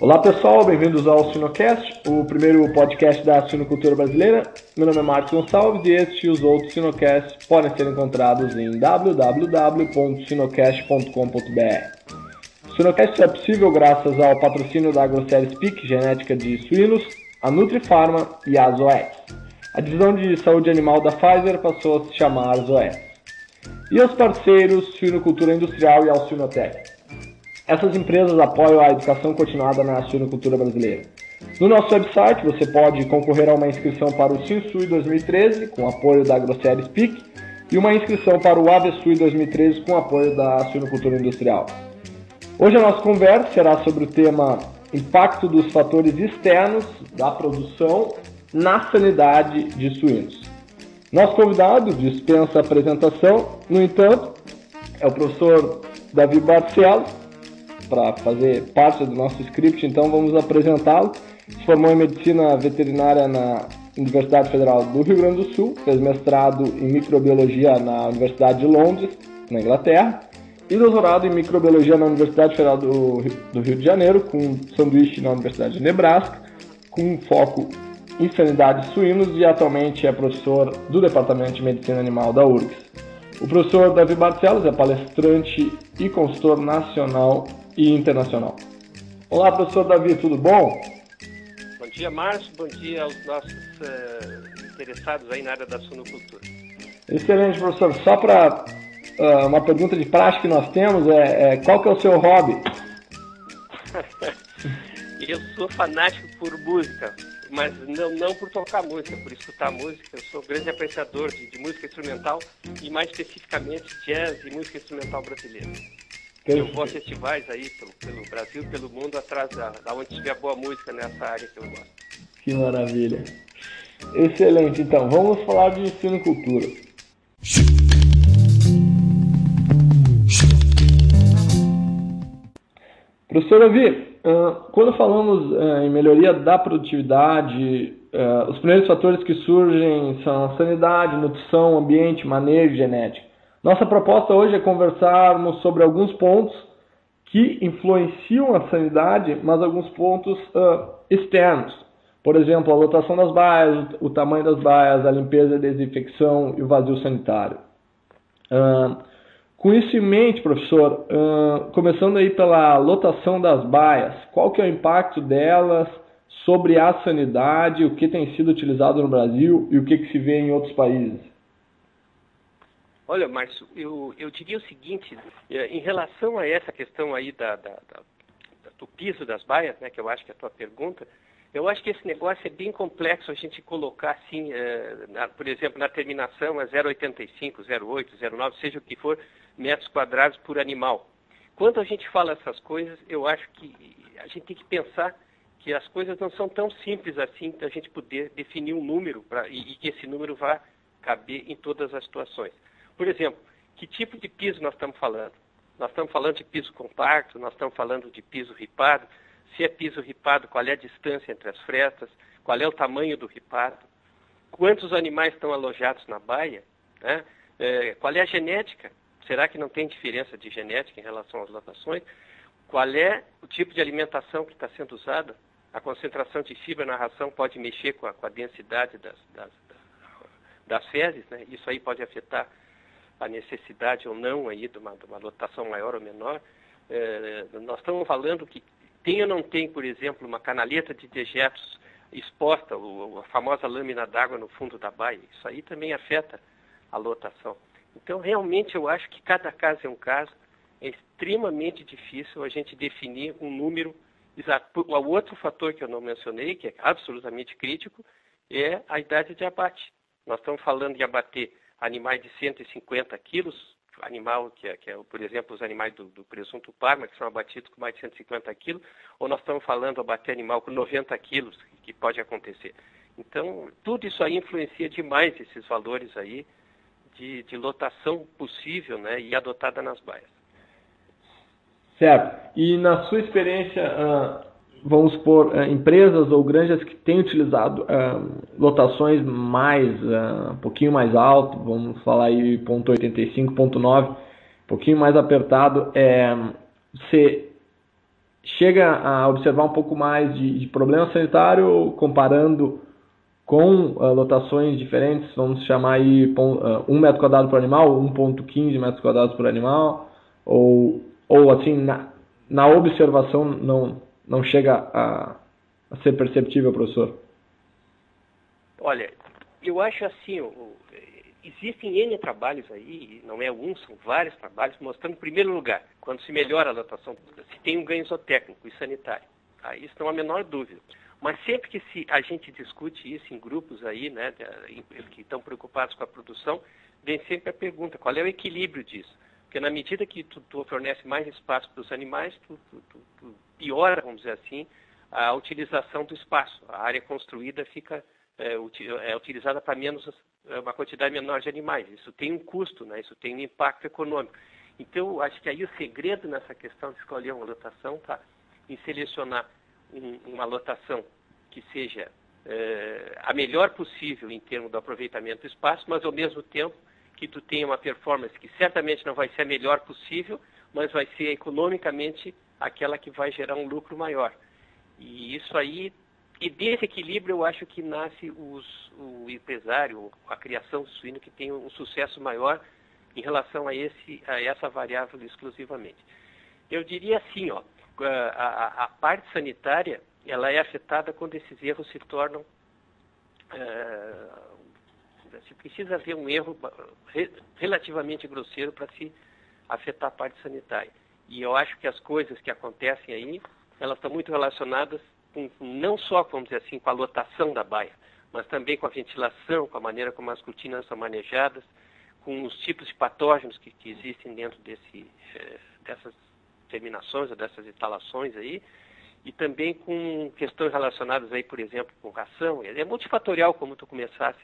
Olá pessoal, bem-vindos ao Sinocast, o primeiro podcast da sinocultura brasileira. Meu nome é Marcos Gonçalves e este e os outros Sinocasts podem ser encontrados em www.sinocast.com.br. O Sinocast é possível graças ao patrocínio da AgroSérie Speak, genética de suínos, a Nutrifarma e a Zoetis. A divisão de saúde animal da Pfizer passou a se chamar Zoetis. E aos parceiros Suinocultura Industrial e ao. Essas empresas apoiam a educação continuada na suinocultura brasileira. No nosso website você pode concorrer a uma inscrição para o Sinsui 2013 com apoio da AgroSérie Speak e uma inscrição para o AVSUI 2013 com apoio da suinocultura industrial. Hoje a nossa conversa será sobre o tema impacto dos fatores externos da produção na sanidade de suínos. Nosso convidado dispensa apresentação, no entanto, é o professor Davi Barcelos, para fazer parte do nosso script, então vamos apresentá-lo. Se formou em medicina veterinária na Universidade Federal do Rio Grande do Sul, fez mestrado em microbiologia na Universidade de Londres, na Inglaterra, e doutorado em microbiologia na Universidade Federal do, do Rio de Janeiro, com sanduíche na Universidade de Nebraska, com foco em sanidade de suínos e atualmente é professor do Departamento de Medicina Animal da URGS. O professor Davi Barcelos é palestrante e consultor nacional e internacional. Olá, professor Davi, tudo bom? Bom dia, Márcio. Bom dia aos nossos uh, interessados aí na área da sunocultura. Excelente, professor. Só para uh, eh, uma pergunta de prática que nós temos, é, é qual que é o seu hobby? eu sou fanático por música, mas não, não por tocar música, por escutar música. Eu sou grande apreciador de, de música instrumental e mais especificamente jazz e música instrumental brasileira. Eu vou a festivais aí pelo, pelo Brasil, pelo mundo, atrás da, da onde tiver boa música nessa área que eu gosto. Que maravilha. Excelente, então, vamos falar de cultura. Professor Davi, quando falamos em melhoria da produtividade, os primeiros fatores que surgem são sanidade, nutrição, ambiente, manejo genético. Nossa proposta hoje é conversarmos sobre alguns pontos que influenciam a sanidade, mas alguns pontos uh, externos. Por exemplo, a lotação das baias, o tamanho das baias, a limpeza e a desinfecção e o vazio sanitário. Uh, com isso em mente, professor, uh, começando aí pela lotação das baias, qual que é o impacto delas sobre a sanidade, o que tem sido utilizado no Brasil e o que, que se vê em outros países? Olha, Márcio, eu, eu diria o seguinte, é, em relação a essa questão aí da, da, da, do piso das baias, né, que eu acho que é a tua pergunta, eu acho que esse negócio é bem complexo a gente colocar assim, é, na, por exemplo, na terminação é 0,85, 0,8, 0,9, seja o que for, metros quadrados por animal. Quando a gente fala essas coisas, eu acho que a gente tem que pensar que as coisas não são tão simples assim para a gente poder definir um número pra, e, e que esse número vá caber em todas as situações. Por exemplo, que tipo de piso nós estamos falando? Nós estamos falando de piso compacto, nós estamos falando de piso ripado. Se é piso ripado, qual é a distância entre as frestas? Qual é o tamanho do ripado? Quantos animais estão alojados na baia? Né? É, qual é a genética? Será que não tem diferença de genética em relação às lotações? Qual é o tipo de alimentação que está sendo usada? A concentração de fibra na ração pode mexer com a, com a densidade das, das, das fezes, né? Isso aí pode afetar a necessidade ou não aí de uma, de uma lotação maior ou menor, é, nós estamos falando que tem ou não tem, por exemplo, uma canaleta de dejetos exposta, a famosa lâmina d'água no fundo da baia. Isso aí também afeta a lotação. Então, realmente, eu acho que cada caso é um caso. É extremamente difícil a gente definir um número exato. O outro fator que eu não mencionei, que é absolutamente crítico, é a idade de abate. Nós estamos falando de abater animais de 150 quilos, animal que é, que é, por exemplo, os animais do, do presunto parma, que são abatidos com mais de 150 quilos, ou nós estamos falando abater animal com 90 quilos, que pode acontecer. Então, tudo isso aí influencia demais esses valores aí de, de lotação possível né, e adotada nas baias. Certo. E na sua experiência, vamos por uh, empresas ou granjas que têm utilizado uh, lotações mais, uh, um pouquinho mais alto, vamos falar aí ponto .85, ponto .9, um pouquinho mais apertado, é, você chega a observar um pouco mais de, de problema sanitário comparando com uh, lotações diferentes, vamos chamar aí uh, 1 metro quadrado por animal, 1.15 metros quadrados por animal, ou, ou assim, na, na observação não, não chega a, a ser perceptível, professor? Olha, eu acho assim, existem N trabalhos aí, não é um, são vários trabalhos, mostrando, em primeiro lugar, quando se melhora a lotação, se tem um ganho zootécnico e sanitário. Tá? Isso não há a menor dúvida. Mas sempre que se, a gente discute isso em grupos aí, né, que estão preocupados com a produção, vem sempre a pergunta, qual é o equilíbrio disso? Porque na medida que tu, tu fornece mais espaço para os animais, tu, tu, tu, piora, vamos dizer assim, a utilização do espaço. A área construída fica é, é utilizada para menos é uma quantidade menor de animais. Isso tem um custo, né? isso tem um impacto econômico. Então, acho que aí o segredo nessa questão de escolher uma lotação está em selecionar um, uma lotação que seja é, a melhor possível em termos do aproveitamento do espaço, mas ao mesmo tempo que tu tenha uma performance que certamente não vai ser a melhor possível, mas vai ser economicamente aquela que vai gerar um lucro maior. E isso aí e desse equilíbrio eu acho que nasce os, o empresário, a criação do suíno que tem um sucesso maior em relação a, esse, a essa variável exclusivamente. Eu diria assim, ó, a, a, parte sanitária ela é afetada quando esses erros se tornam uh, se precisa haver um erro re, relativamente grosseiro para se afetar a parte sanitária. E eu acho que as coisas que acontecem aí, elas estão muito relacionadas com, não só, vamos dizer assim, com a lotação da baia, mas também com a ventilação, com a maneira como as cortinas são manejadas, com os tipos de patógenos que, que existem dentro desse, eh, dessas terminações ou dessas instalações aí, e também com questões relacionadas aí, por exemplo, com ração. É multifatorial, como tu começasse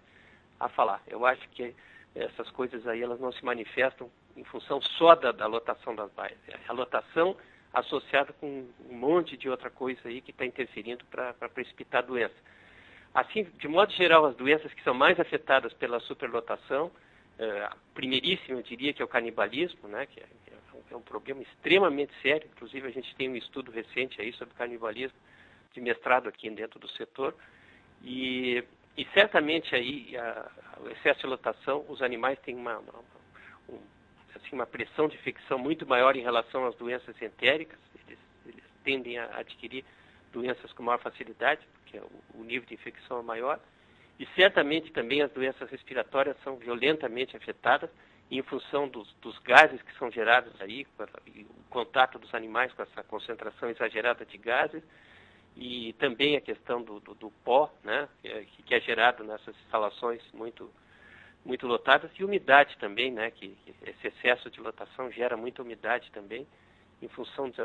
a falar. Eu acho que essas coisas aí elas não se manifestam em função só da, da lotação das baias. A lotação associada com um monte de outra coisa aí que está interferindo para precipitar a doença. Assim, de modo geral, as doenças que são mais afetadas pela superlotação, eh, a primeiríssima eu diria que é o canibalismo, né, que é, é, um problema extremamente sério, inclusive a gente tem um estudo recente aí sobre canibalismo, de mestrado aqui dentro do setor, e, e certamente aí a, o excesso de lotação, os animais têm uma, uma, um, assim, uma pressão de infecção muito maior em relação às doenças entéricas. Eles, eles tendem a adquirir doenças com maior facilidade, porque o, o nível de infecção é maior. E certamente também as doenças respiratórias são violentamente afetadas em função dos, dos gases que são gerados aí, o contato dos animais com essa concentração exagerada de gases, e também a questão do, do, do pó, né, que, que é gerado nessas instalações muito muito lotadas e umidade também, né? Que, que esse excesso de lotação gera muita umidade também, em função de,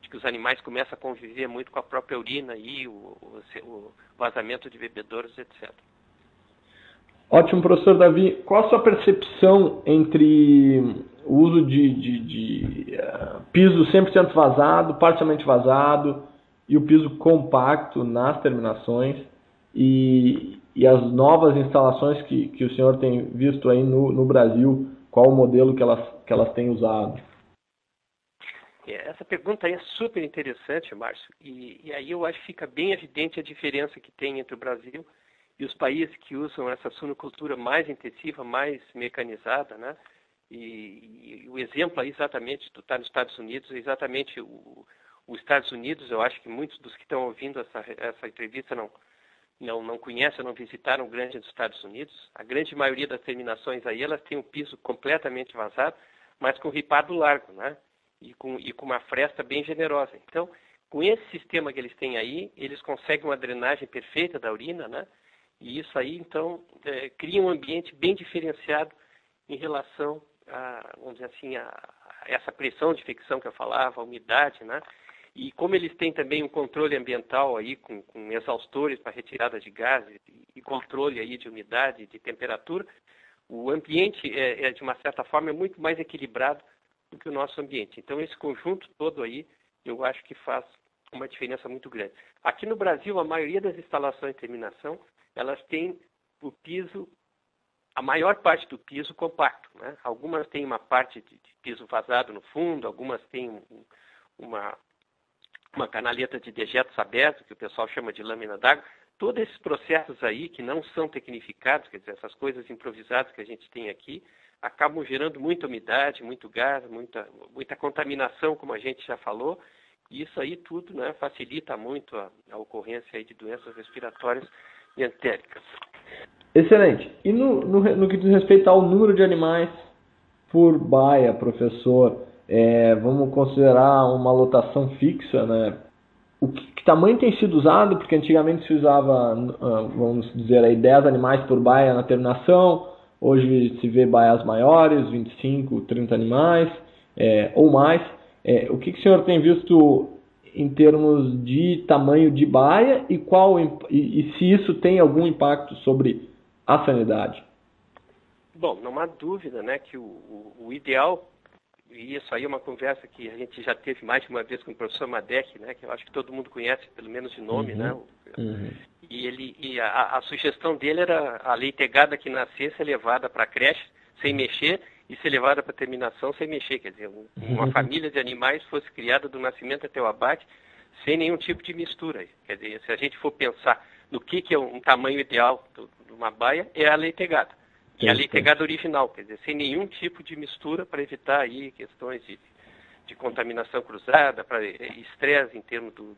de, que os animais começam a conviver muito com a própria urina e o, o, o vazamento de bebedouros, etc. Ótimo, professor Davi. Qual a sua percepção entre o uso de, de, de uh, piso 100% vazado, parcialmente vazado e o piso compacto nas terminações e, e as novas instalações que, que o senhor tem visto aí no, no Brasil, qual o modelo que elas, que elas têm usado? É, essa pergunta aí é super interessante, Márcio, e, e, aí eu acho que fica bem evidente a diferença que tem entre o Brasil e os países que usam essa suinocultura mais intensiva, mais mecanizada, né? E, e o exemplo aí exatamente, tu está nos Estados Unidos, é exatamente o, os Estados Unidos, eu acho que muitos dos que estão ouvindo essa, essa entrevista não, não, não conhecem, não visitaram o grande dos Estados Unidos, a grande maioria das terminações aí, elas têm um piso completamente vazado, mas com ripado largo, né? E com, e com uma fresta bem generosa. Então, com esse sistema que eles têm aí, eles conseguem uma drenagem perfeita da urina, né? E isso aí, então, é, cria um ambiente bem diferenciado em relação a, vamos dizer assim, a, a essa pressão de infecção que eu falava, a umidade, né? E como eles têm também um controle ambiental aí com, com exaustores para retirada de gases e controle aí de umidade, de temperatura, o ambiente é, é, de uma certa forma é muito mais equilibrado do que o nosso ambiente. Então esse conjunto todo aí, eu acho que faz uma diferença muito grande. Aqui no Brasil, a maioria das instalações de terminação, elas têm o piso, a maior parte do piso compacto. Né? Algumas têm uma parte de, de piso vazado no fundo, algumas têm um, uma, uma canaleta de dejetos aberto, que o pessoal chama de lâmina d'água. Todos esses processos aí, que não são tecnificados, quer dizer, essas coisas improvisadas que a gente tem aqui, acabam gerando muita umidade, muito gás, muita, muita contaminação, como a gente já falou, e isso aí tudo né, facilita muito a, a ocorrência de doenças respiratórias entéricas. Excelente. E no, no, no, que diz respeito ao número de animais por baia, professor, é, vamos considerar uma lotação fixa, né? O que, que, tamanho tem sido usado? Porque antigamente se usava, ah, vamos dizer aí, 10 animais por baia na terminação, hoje se vê baias maiores, 25, 30 animais é, ou mais. É, o que, que o senhor tem visto em termos de tamanho de baia e qual e, e se isso tem algum impacto sobre a sanidade? Bom, não há dúvida né, que o, o, o, ideal, e isso aí é uma conversa que a gente já teve mais de uma vez com o professor Madec, né, que eu acho que todo mundo conhece, pelo menos de nome, né, uhum. né? Uhum. E, ele, e a, a, sugestão dele era a leitegada que nascesse ser levada para a creche sem mexer e ser levada para terminação sem mexer. Quer dizer, um, uma uhum. família de animais fosse criada do nascimento até o abate sem nenhum tipo de mistura. Quer dizer, se a gente for pensar no que, que é um tamanho ideal de uma baia, é a leitegada. E a leitegada original, quer dizer, sem nenhum tipo de mistura para evitar aí questões de, de contaminação cruzada, para estresse em termos do,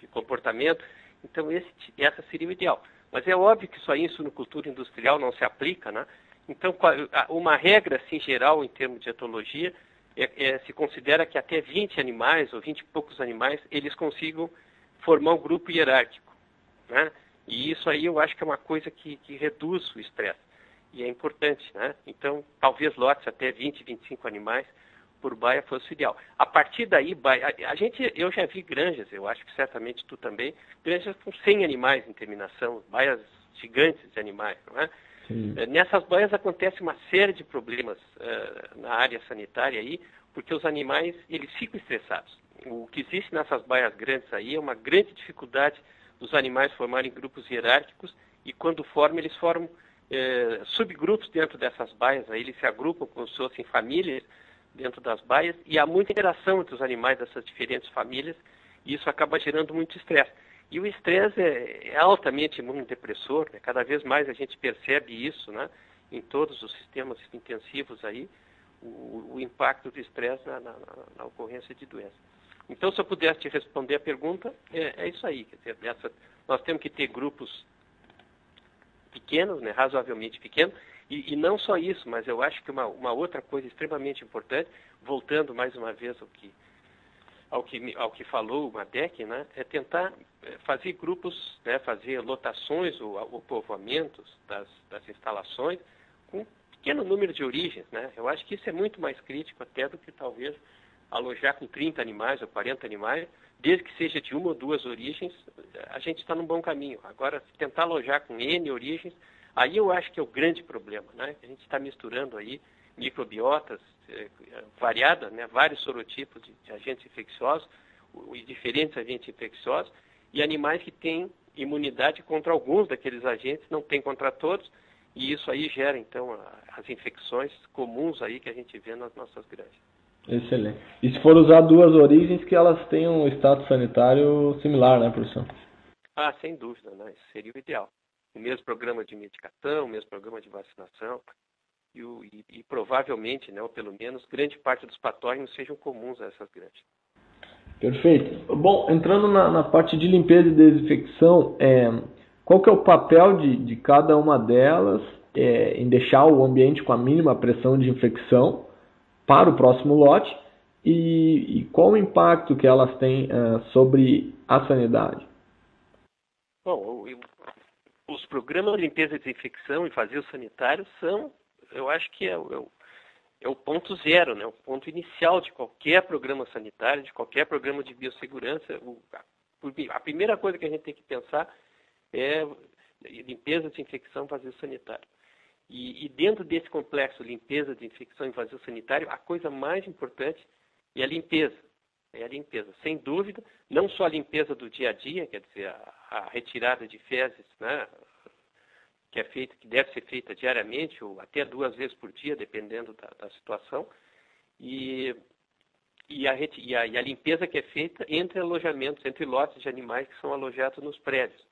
de comportamento. Então, esse, essa seria o ideal. Mas é óbvio que isso aí em suinocultura industrial não se aplica, né? Então, uma regra, assim, geral, em termos de etologia, é, é, se considera que até 20 animais, ou 20 e poucos animais, eles consigam formar um grupo hierárquico. Né? E isso aí eu acho que é uma coisa que, que reduz o estresse. E é importante, né? Então, talvez lotes até 20, 25 animais por baia fosse o ideal. A partir daí, baia, a, a, gente, eu já vi granjas, eu acho que certamente tu também, granjas com 100 animais em terminação, baias gigantes de animais, não é? Eh, nessas baias acontece uma série de problemas uh, na área sanitária aí, porque os animais eles ficam estressados. O que existe nessas baias grandes aí é uma grande dificuldade dos animais formarem grupos hierárquicos e quando formam eles formam uh, subgrupos dentro dessas baias. Aí eles se agrupam como se fossem famílias dentro das baias e há muita interação entre os animais dessas diferentes famílias e isso acaba gerando muito estresse. E o estresse é, é altamente imunodepressor, né? cada vez mais a gente percebe isso né? em todos os sistemas intensivos aí, o, o impacto do estresse na, na, na, ocorrência de doença. Então, se eu pudesse te responder a pergunta, é, é isso aí. Dizer, essa, nós temos que ter grupos pequenos, né, razoavelmente pequenos, e, e, não só isso, mas eu acho que uma, uma outra coisa extremamente importante, voltando mais uma vez ao que ao que, ao que falou o Madec, né, é tentar eh, fazer grupos, né, fazer lotações ou, ou povoamentos das, das instalações com pequeno número de origens. Né? Eu acho que isso é muito mais crítico até do que talvez alojar com 30 animais ou 40 animais, desde que seja de uma ou duas origens, a gente está num bom caminho. Agora, se tentar alojar com N origens, aí eu acho que é o grande problema. Né? A gente está misturando aí microbiotas eh, variadas, né, vários sorotipos de, de agentes infecciosos, diferentes agentes infecciosos, e animais que têm imunidade contra alguns daqueles agentes, não tem contra todos, e isso aí gera, então, as infecções comuns aí que a gente vê nas nossas granjas. Excelente. E se for usar duas origens, que elas tenham um status sanitário similar, né, professor? Ah, sem dúvida, né? Isso seria o ideal. O mesmo programa de medicação, o mesmo programa de vacinação, e, o, e, e, provavelmente, né, ou pelo menos, grande parte dos patógenos sejam comuns a essas granjas. Perfeito. Bom, entrando na, na parte de limpeza e desinfecção, é, qual que é o papel de, de cada uma delas é, em deixar o ambiente com a mínima pressão de infecção para o próximo lote e, e qual o impacto que elas têm uh, sobre a sanidade? Bom, os programas de limpeza e desinfecção e vazio sanitário são eu acho que é, é, é, o ponto zero, né? o ponto inicial de qualquer programa sanitário, de qualquer programa de biossegurança. O, a, primeira coisa que a gente tem que pensar é limpeza, desinfecção, vazio sanitário. E, e dentro desse complexo limpeza, desinfecção e vazio sanitário, a coisa mais importante é a limpeza. É a limpeza, sem dúvida, não só a limpeza do dia a dia, quer dizer, a, a retirada de fezes, né, que é feita, que deve ser feita diariamente ou até duas vezes por dia, dependendo da, da situação. E, e a, e, a, e a, limpeza que é feita entre alojamentos, entre lotes de animais que são alojados nos prédios.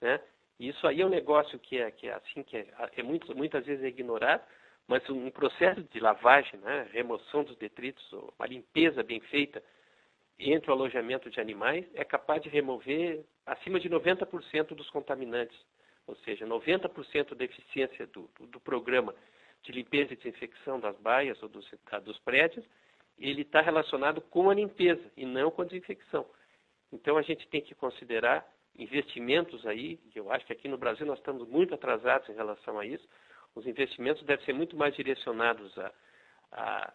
Né? Isso aí é um negócio que é, que é assim, que é, é muito, muitas vezes é ignorado, mas um processo de lavagem, né, remoção dos detritos, uma limpeza bem feita entre o alojamento de animais é capaz de remover acima de 90% dos contaminantes, ou seja, 90% da eficiência do, do, programa de limpeza e desinfecção das baias ou dos, dos prédios, ele está relacionado com a limpeza e não com a desinfecção. Então a gente tem que considerar investimentos aí, que eu acho que aqui no Brasil nós estamos muito atrasados em relação a isso, os investimentos devem ser muito mais direcionados a, a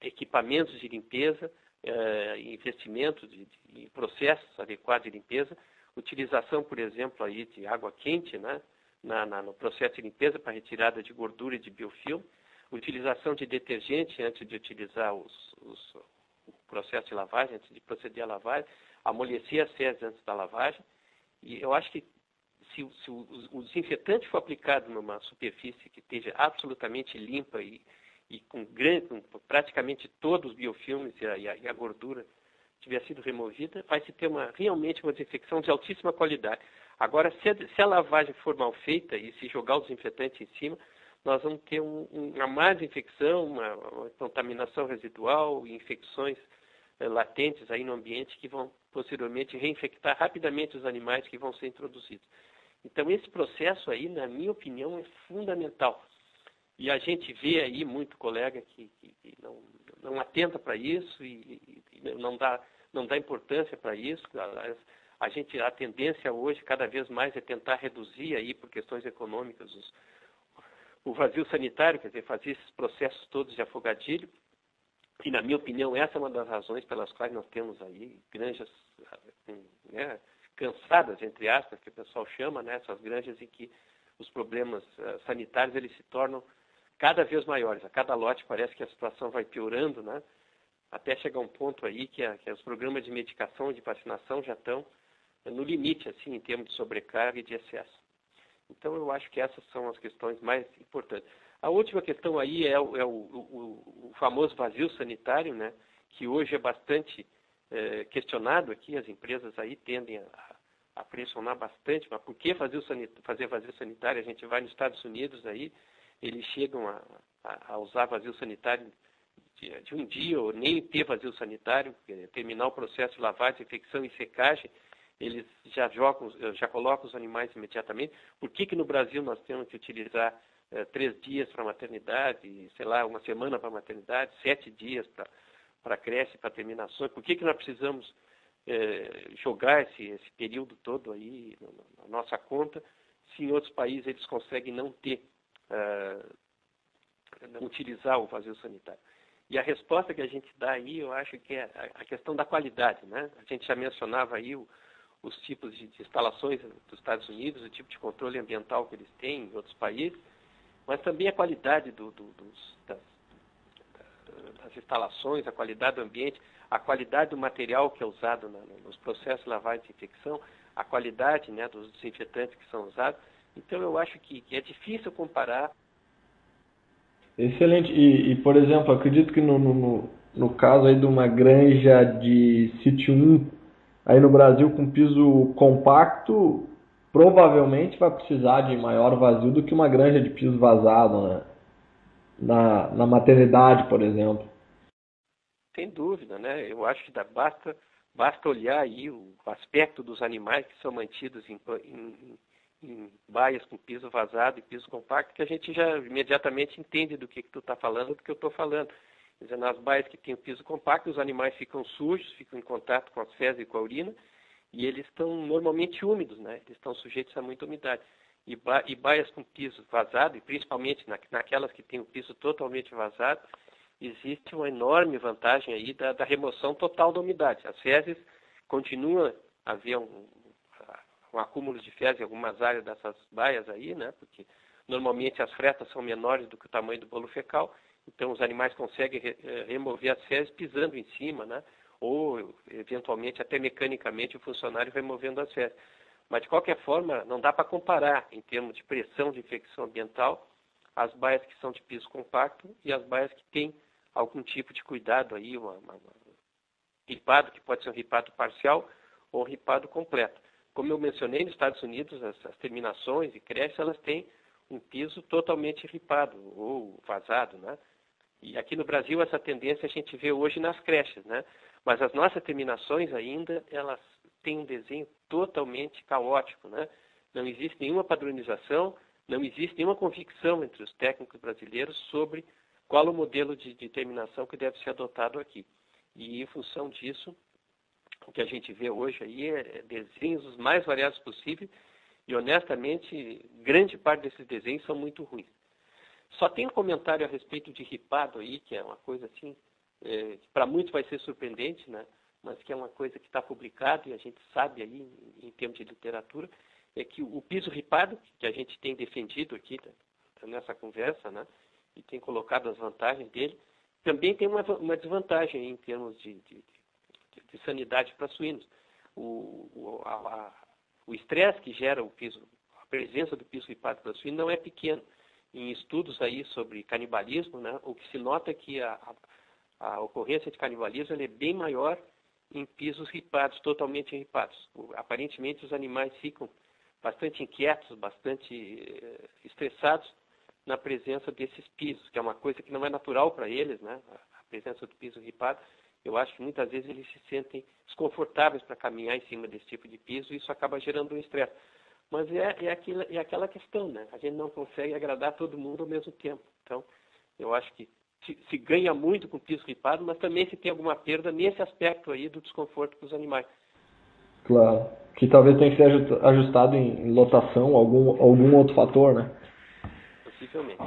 equipamentos de limpeza, eh, investimentos em processos adequados de limpeza, utilização, por exemplo, aí de água quente né, na, na, no processo de limpeza para retirada de gordura e de biofilme, utilização de detergente antes de utilizar os, os, o processo de lavagem, antes de proceder à lavagem, amolecer as fezes antes da lavagem. E eu acho que se, se o, o, desinfetante for aplicado numa superfície que esteja absolutamente limpa e, e com, grande, com praticamente todos os biofilmes e a, e a, e a gordura tiver sido removida, vai se ter uma, realmente uma desinfecção de altíssima qualidade. Agora, se a, se a lavagem for mal feita e se jogar o desinfetante em cima, nós vamos ter um, um, uma má desinfecção, uma, uma, contaminação residual, infecções latentes aí no ambiente que vão posteriormente reinfectar rapidamente os animais que vão ser introduzidos. Então, esse processo aí, na minha opinião, é fundamental. E a gente vê aí muito colega que, que, que não, não atenta para isso e, e, não, dá, não dá importância para isso. A, a, gente, a tendência hoje, cada vez mais, é tentar reduzir aí, por questões econômicas, os, o vazio sanitário, quer dizer, fazer esses processos todos de afogadilho. E, na minha opinião, essa é uma das razões pelas quais nós temos aí granjas né, cansadas, entre aspas, que o pessoal chama, né, essas granjas em que os problemas uh, sanitários eles se tornam cada vez maiores. A cada lote parece que a situação vai piorando, né? Até chegar um ponto aí que, a, que os programas de medicação de vacinação já estão no limite, assim, em termos de sobrecarga e de excesso. Então, eu acho que essas são as questões mais importantes. A última questão aí é o, é o, o, o famoso vazio sanitário, né? Que hoje é bastante é, questionado aqui. As empresas aí tendem a, a pressionar bastante. Mas por que fazer, fazer vazio sanitário? A gente vai nos Estados Unidos aí, eles chegam a, a, a usar vazio sanitário de, de, um dia ou nem ter vazio sanitário, terminar o processo de lavagem, infecção e secagem, eles já jogam, já colocam os animais imediatamente. Por que, que no Brasil nós temos que utilizar eh, três dias para maternidade, sei lá, uma semana para maternidade, sete dias para creche, para terminações? Por que, que nós precisamos eh, jogar esse, esse período todo aí na nossa conta, se em outros países eles conseguem não ter uh, utilizar o vazio sanitário. E a resposta que a gente dá aí, eu acho que é a questão da qualidade. Né? A gente já mencionava aí o, os tipos de, instalações dos Estados Unidos, o tipo de controle ambiental que eles têm em outros países, mas também a qualidade do, do, dos, das, das, instalações, a qualidade do ambiente, a qualidade do material que é usado na, nos processos de lavagem e desinfecção, a qualidade né, dos desinfetantes que são usados. Então eu acho que, que é difícil comparar. Excelente. E, e por exemplo, acredito que no, no, no, caso aí de uma granja de sítio 1, aí no Brasil com piso compacto, provavelmente vai precisar de maior vazio do que uma granja de piso vazado, né? Na, na maternidade, por exemplo. Sem dúvida, né? Eu acho que dá, basta, basta olhar aí o aspecto dos animais que são mantidos em, em, em baias com piso vazado e piso compacto, que a gente já imediatamente entende do que, que tu está falando, do que eu estou falando. Quer dizer, nas baias que tem o piso compacto, os animais ficam sujos, ficam em contato com as fezes e com a urina, e eles estão normalmente úmidos, né? Eles estão sujeitos a muita umidade. E, ba e baias com piso vazado, e principalmente na, naquelas que têm o piso totalmente vazado, existe uma enorme vantagem aí da, da remoção total da umidade. As fezes continuam a haver um, um acúmulo de fezes em algumas áreas dessas baias aí, né? Porque normalmente as fretas são menores do que o tamanho do bolo fecal, então os animais conseguem eh, remover as fezes pisando em cima, né? Ou eventualmente até mecanicamente o funcionário removendo as fezes. Mas de qualquer forma, não dá para comparar em termos de pressão de infecção ambiental as baias que são de piso compacto e as baias que têm algum tipo de cuidado aí, uma, uma, ripado, que pode ser um ripado parcial ou um ripado completo. Como eu mencionei, nos Estados Unidos, as, as terminações e creches, elas têm um piso totalmente ripado ou vazado, né? E aqui no Brasil essa tendência a gente vê hoje nas creches, né? Mas as nossas terminações ainda, elas têm um desenho totalmente caótico, né? Não existe nenhuma padronização, não existe nenhuma convicção entre os técnicos brasileiros sobre qual o modelo de, de terminação que deve ser adotado aqui. E em função disso, o que a gente vê hoje aí é desenhos os mais variados possíveis e honestamente, grande parte desses desenhos são muito ruins. Só tem um comentário a respeito de ripado aí, que é uma coisa assim, é, para muitos vai ser surpreendente, né? mas que é uma coisa que está publicado e a gente sabe aí, em, em termos de literatura, é que o piso ripado, que a gente tem defendido aqui tá, nessa conversa, né? e tem colocado as vantagens dele, também tem uma, uma desvantagem em termos de, de, de, de sanidade para suínos. O estresse que gera o piso, a presença do piso ripado para suíno não é pequeno em estudos aí sobre canibalismo, né, o que se nota é que a, a, a ocorrência de canibalismo é bem maior em pisos ripados, totalmente ripados. Aparentemente os animais ficam bastante inquietos, bastante eh, estressados na presença desses pisos, que é uma coisa que não é natural para eles, né? A presença do piso ripado. Eu acho que muitas vezes eles se sentem desconfortáveis para caminhar em cima desse tipo de piso e isso acaba gerando um estresse. Mas é, é, aquilo, é aquela questão, né? A gente não consegue agradar todo mundo ao mesmo tempo. Então, eu acho que se, se ganha muito com piso ripado, mas também se tem alguma perda nesse aspecto aí do desconforto para os animais. Claro. Que talvez tenha que ser ajustado em lotação, algum, algum outro fator, né? Possivelmente.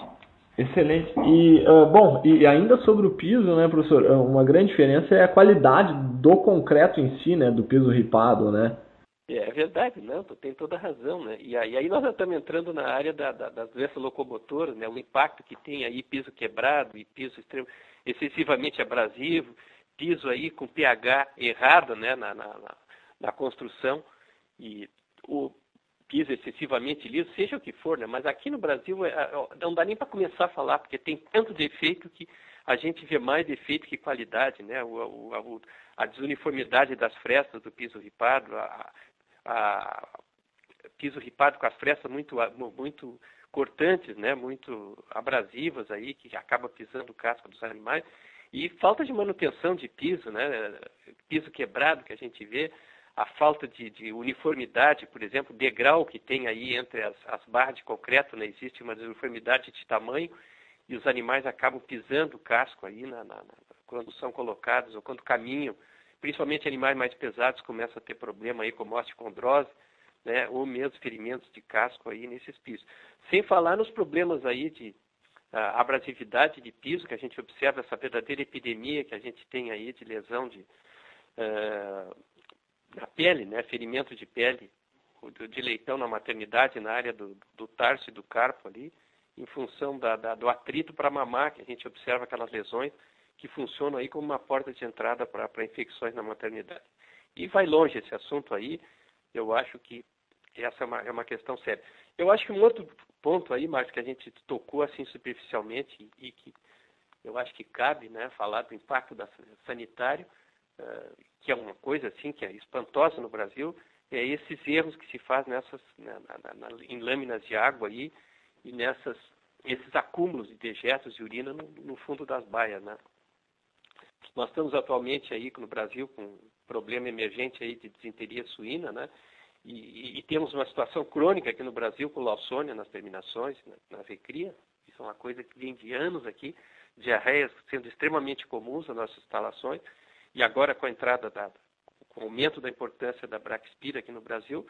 Excelente. E, uh, bom, e ainda sobre o piso, né, professor, uma grande diferença é a qualidade do concreto em si, né, do piso ripado, né? É verdade, não, tem toda a razão, né? E aí, nós estamos entrando na área da, da, das doenças locomotoras, né? O impacto que tem aí piso quebrado e piso extremo, excessivamente abrasivo, piso aí com pH errado, né? Na, na, na, na construção e o piso excessivamente liso, seja o que for, né? Mas aqui no Brasil é, é não dá nem para começar a falar, porque tem tanto defeito que a gente vê mais defeito que qualidade, né? O, o, a desuniformidade das frestas do piso ripado, a, a piso ripado com as frestas muito, muito cortantes, né, muito abrasivas aí, que acaba pisando o casco dos animais. E falta de manutenção de piso, né, piso quebrado que a gente vê, a falta de, de uniformidade, por exemplo, degrau que tem aí entre as, as barras de concreto, né, existe uma desuniformidade de tamanho e os animais acabam pisando o casco aí na, na, na, quando são colocados ou quando caminham principalmente animais mais pesados começam a ter problema aí como osteocondrose, né, ou mesmo ferimentos de casco aí nesses pisos. Sem falar nos problemas aí de uh, abrasividade de piso, que a gente observa essa verdadeira epidemia que a gente tem aí de lesão de, uh, na pele, né, ferimento de pele de leitão na maternidade, na área do, do tarso e do carpo ali, em função da, da, do atrito para mamar, que a gente observa aquelas lesões que funcionam aí como uma porta de entrada para infecções na maternidade. E vai longe esse assunto aí, eu acho que essa é uma, é uma questão séria. Eu acho que um outro ponto aí, Marcos, que a gente tocou assim superficialmente e que eu acho que cabe né, falar do impacto da, sanitário, uh, que é uma coisa assim que é espantosa no Brasil, é esses erros que se faz nessas, né, na, na, na, em lâminas de água aí e nessas esses acúmulos de dejetos e urina no, no fundo das baias, né? Nós estamos atualmente aí no Brasil com um problema emergente aí de desinteria suína, né? E, e, e, temos uma situação crônica aqui no Brasil com lawsonia nas terminações, na, na recria. Isso é uma coisa que vem de anos aqui, diarreias sendo extremamente comuns nas nossas instalações. E agora com a entrada da, com o aumento da importância da Braxpira aqui no Brasil,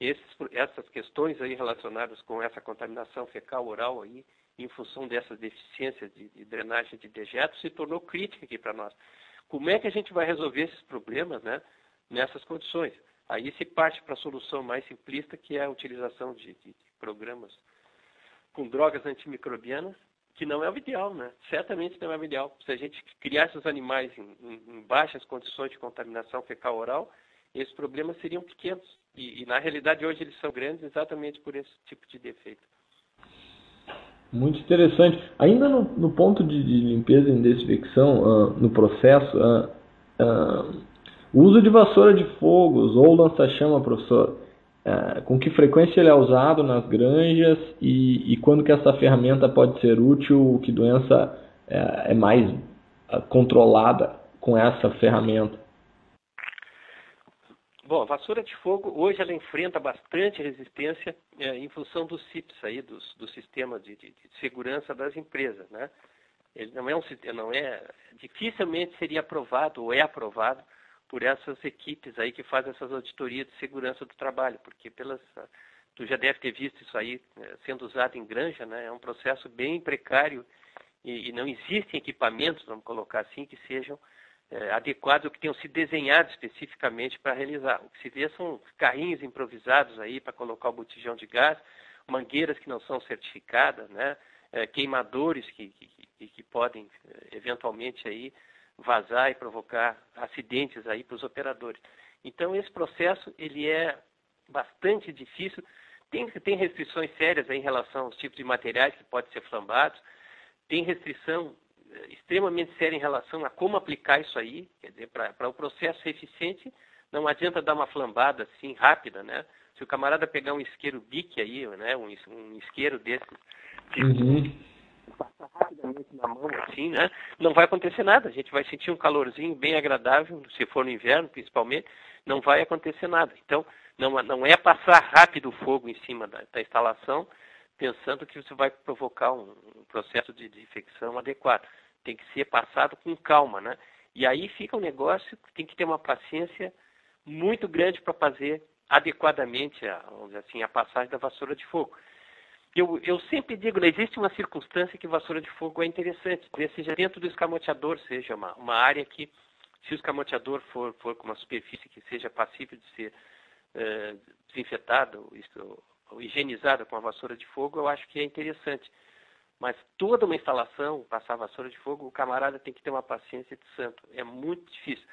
esses, essas questões aí relacionadas com essa contaminação fecal oral aí em função dessas deficiências de, de drenagem de dejetos, se tornou crítica aqui para nós. Como é que a gente vai resolver esses problemas né, nessas condições? Aí se parte para a solução mais simplista, que é a utilização de, de, programas com drogas antimicrobianas, que não é o ideal, né? Certamente não é o ideal. Se a gente criar esses animais em, em, em baixas condições de contaminação fecal oral, esses problemas seriam pequenos. E, e, na realidade hoje eles são grandes exatamente por esse tipo de defeito. Muito interessante. Ainda no, no ponto de, de, limpeza e desinfecção, uh, no processo, uh, Uh, o uso de vassoura de fogos ou lança-chama, professor, com que frequência ele é usado nas granjas e, e, quando que essa ferramenta pode ser útil, que doença uh, é mais controlada com essa ferramenta? Bom, a vassoura de fogo hoje ela enfrenta bastante resistência é, em função dos CIPs aí, dos, do sistema de, de, de, segurança das empresas, né? Ele não é um não é dificilmente seria aprovado ou é aprovado por essas equipes aí que fazem essas auditorias de segurança do trabalho, porque pelas tu já deve ter visto isso aí é, sendo usado em granja, né? É um processo bem precário e, e não existem equipamentos, vamos colocar assim, que sejam é, adequados ou que tenham sido desenhados especificamente para realizar. O que se vê são carrinhos improvisados aí para colocar o botijão de gás, mangueiras que não são certificadas, né? É, queimadores que, que, que podem é, eventualmente aí vazar e provocar acidentes aí para os operadores. Então esse processo ele é bastante difícil. Tem, tem restrições sérias em relação aos tipos de materiais que podem ser flambados. Tem restrição extremamente séria em relação a como aplicar isso aí, quer dizer, para o processo ser eficiente, não adianta dar uma flambada assim rápida, né? Se o camarada pegar um isqueiro bique aí, né, um, um isqueiro desses, uhum. passar rapidamente na mão assim, né, não vai acontecer nada. A gente vai sentir um calorzinho bem agradável, se for no inverno principalmente, não vai acontecer nada. Então, não, não é passar rápido o fogo em cima da, da instalação, pensando que você vai provocar um, um processo de, de infecção adequado tem que ser passado com calma, né? E aí fica um negócio que tem que ter uma paciência muito grande para fazer adequadamente a, assim, a passagem da vassoura de fogo. Eu, eu sempre digo, né, existe uma circunstância que vassoura de fogo é interessante, seja dentro do escamoteador, seja uma, uma área que, se o escamoteador for, for com uma superfície que seja passível de ser desinfetada ou, ou higienizada com a vassoura de fogo, eu acho que é interessante. Mas toda uma instalação, passar vassoura de fogo, o camarada tem que ter uma paciência de santo. É muito difícil.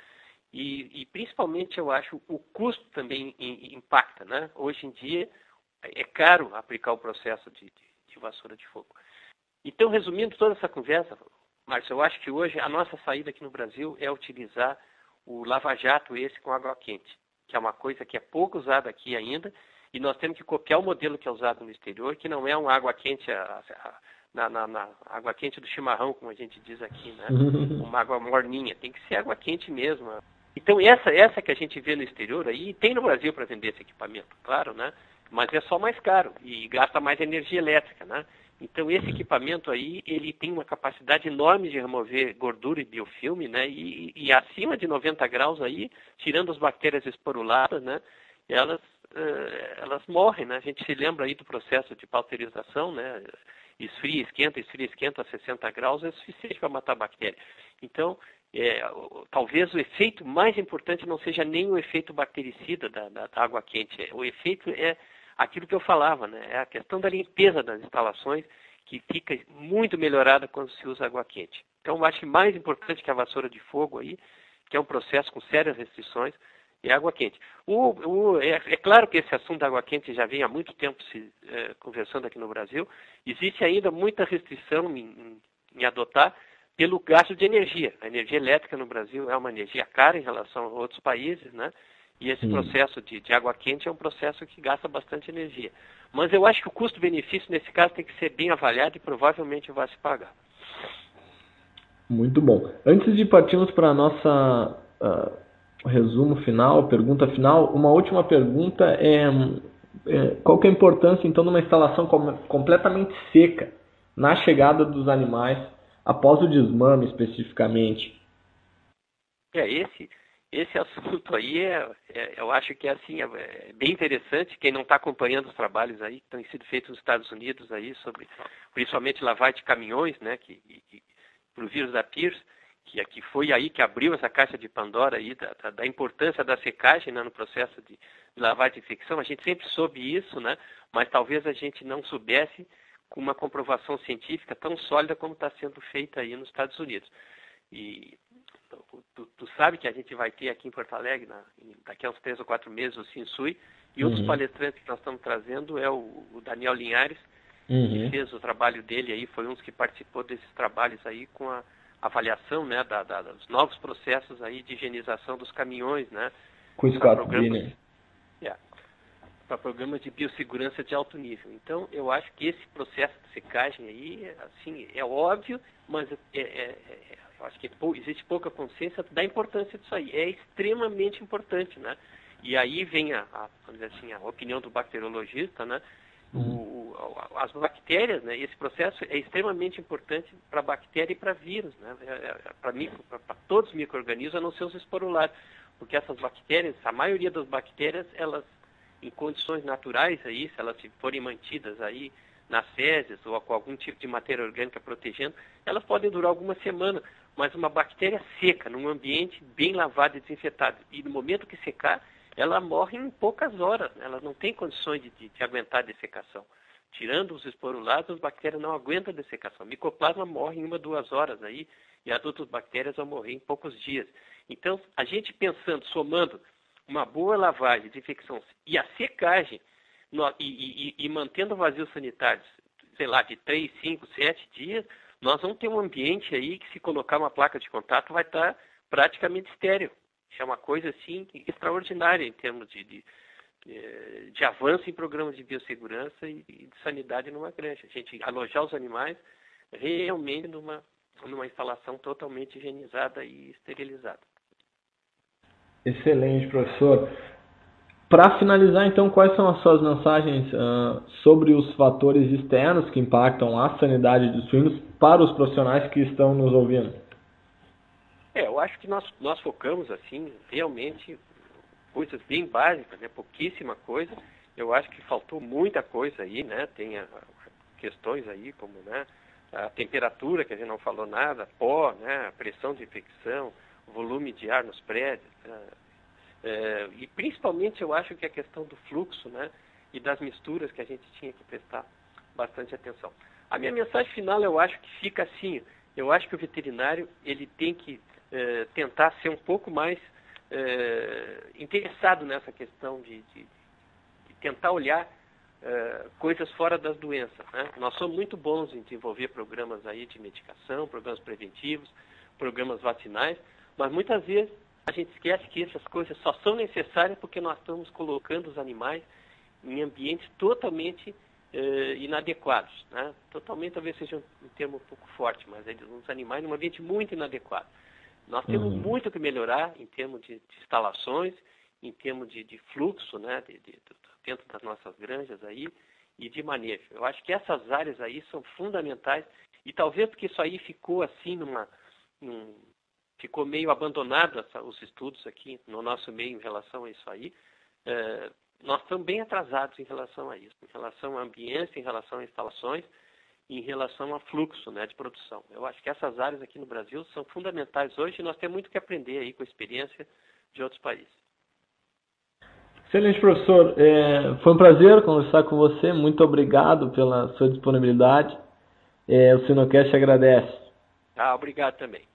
E, e principalmente, eu acho, o custo também impacta. Né? Hoje em dia, é caro aplicar o processo de, de, de vassoura de fogo. Então, resumindo toda essa conversa, Márcio, eu acho que hoje a nossa saída aqui no Brasil é utilizar o lava-jato esse com água quente, que é uma coisa que é pouco usada aqui ainda, e nós temos que copiar o modelo que é usado no exterior, que não é uma água quente a, a, na, na, na, água quente do chimarrão, como a gente diz aqui, né? Uma água morninha. Tem que ser água quente mesmo. Então essa essa que a gente vê no exterior aí tem no Brasil para vender esse equipamento, claro, né? Mas é só mais caro e gasta mais energia elétrica, né? Então esse equipamento aí ele tem uma capacidade enorme de remover gordura e biofilme, né? E, e acima de 90 graus aí, tirando as bactérias esporuladas, né? Elas uh, elas morrem, né? A gente se lembra aí do processo de pasteurização, né? esfria, esquenta, esfria, esquenta a 60 graus é suficiente para matar a bactéria. Então, é, talvez o efeito mais importante não seja nem o efeito bactericida da, da, da, água quente. O efeito é aquilo que eu falava, né? É a questão da limpeza das instalações que fica muito melhorada quando se usa água quente. Então, eu acho mais importante que a vassoura de fogo aí, que é um processo com sérias restrições, e água quente. O, o, é, é, claro que esse assunto da água quente já vem há muito tempo se é, conversando aqui no Brasil. Existe ainda muita restrição em, em, em, adotar pelo gasto de energia. A energia elétrica no Brasil é uma energia cara em relação a outros países, né? E esse Sim. processo de, de, água quente é um processo que gasta bastante energia. Mas eu acho que o custo-benefício nesse caso tem que ser bem avaliado e provavelmente vai se pagar. Muito bom. Antes de partirmos para a nossa uh resumo final, pergunta final. Uma última pergunta é, é qual que é a importância então de uma instalação com, completamente seca na chegada dos animais após o desmame especificamente? É esse esse assunto aí é, é eu acho que é assim é, é bem interessante quem não está acompanhando os trabalhos aí que têm sido feitos nos Estados Unidos aí sobre principalmente lavagem de caminhões, né, que, que para o vírus da Pierce que aqui foi aí que abriu essa caixa de Pandora aí da, da, importância da secagem né, no processo de, de lavagem de infecção. A gente sempre soube isso, né? Mas talvez a gente não soubesse com uma comprovação científica tão sólida como está sendo feita aí nos Estados Unidos. E tu, tu, sabe que a gente vai ter aqui em Porto Alegre, na, daqui a uns três ou quatro meses, o Sinsui, e uhum. um dos palestrantes que nós estamos trazendo é o, o Daniel Linhares, uhum. que fez o trabalho dele aí, foi um dos que participou desses trabalhos aí com a avaliação né, da, da, dos novos processos aí de higienização dos caminhões, né? Com Scott Greener. Yeah, para programas de biossegurança de alto nível. Então, eu acho que esse processo de secagem aí, assim, é óbvio, mas é, é, é, eu acho que existe pouca consciência da importância disso aí. É extremamente importante, né? E aí vem a, a, assim, a opinião do bacteriologista, né? O, as bactérias, né, esse processo é extremamente importante para bactéria e para vírus, né, é, é, para todos os micro-organismos, a não ser os esporulados, porque essas bactérias, a maioria das bactérias, elas, em condições naturais aí, se elas forem mantidas aí nas fezes ou com algum tipo de matéria orgânica protegendo, elas podem durar algumas semanas, mas uma bactéria seca, num ambiente bem lavado e desinfetado, e no momento que secar, ela morre em poucas horas, né? ela não tem condições de, de, de aguentar a dessecação. Tirando os esporulados, as bactérias não aguentam a dessecação. O micoplasma morre em uma, duas horas aí, e as outras bactérias vão morrer em poucos dias. Então, a gente pensando, somando uma boa lavagem, desinfecção e a secagem, e, e, e, mantendo vazios sanitários, sei lá, de 3, 5, 7 dias, nós vamos ter um ambiente aí que se colocar uma placa de contato vai estar praticamente estéreo é uma coisa assim extraordinária em termos de, de, de avanço em programas de biossegurança e de sanidade numa granja. A gente alojar os animais realmente numa, numa instalação totalmente higienizada e esterilizada. Excelente, professor. Para finalizar, então, quais são as suas mensagens uh, sobre os fatores externos que impactam a sanidade dos suínos para os profissionais que estão nos ouvindo? É, eu acho que nós, nós focamos, assim, realmente coisas bem básicas, né? Pouquíssima coisa. Eu acho que faltou muita coisa aí, né? Tem a, questões aí como, né? A temperatura, que a gente não falou nada, pó, né? A pressão de infecção, volume de ar nos prédios. Né? É, e principalmente eu acho que a questão do fluxo, né? E das misturas que a gente tinha que prestar bastante atenção. A minha mensagem final eu acho que fica assim, eu acho que o veterinário ele tem que é, tentar ser um pouco mais é, interessado nessa questão de, de, de tentar olhar é, coisas fora das doenças. Né? Nós somos muito bons em desenvolver programas aí de medicação, programas preventivos, programas vacinais, mas muitas vezes a gente esquece que essas coisas só são necessárias porque nós estamos colocando os animais em ambientes totalmente eh, inadequados. Né? Totalmente, talvez seja um, um, termo um pouco forte, mas eles, os animais num ambiente muito inadequado. Nós temos uhum. muito que melhorar em termos de, de instalações, em termos de, de fluxo, né, de, dentro das nossas granjas aí, e de manejo. Eu acho que essas áreas aí são fundamentais, e talvez porque isso aí ficou assim numa. Num, ficou meio abandonado os estudos aqui no nosso meio em relação a isso aí. É, nós estamos bem atrasados em relação a isso, em relação à ambiência, em relação a instalações, em relação a fluxo né, de produção. Eu acho que essas áreas aqui no Brasil são fundamentais hoje e nós temos muito que aprender aí com a experiência de outros países. Excelente, professor. É, foi um prazer conversar com você. Muito obrigado pela sua disponibilidade. É, o Sinocast agradece. Ah, obrigado também.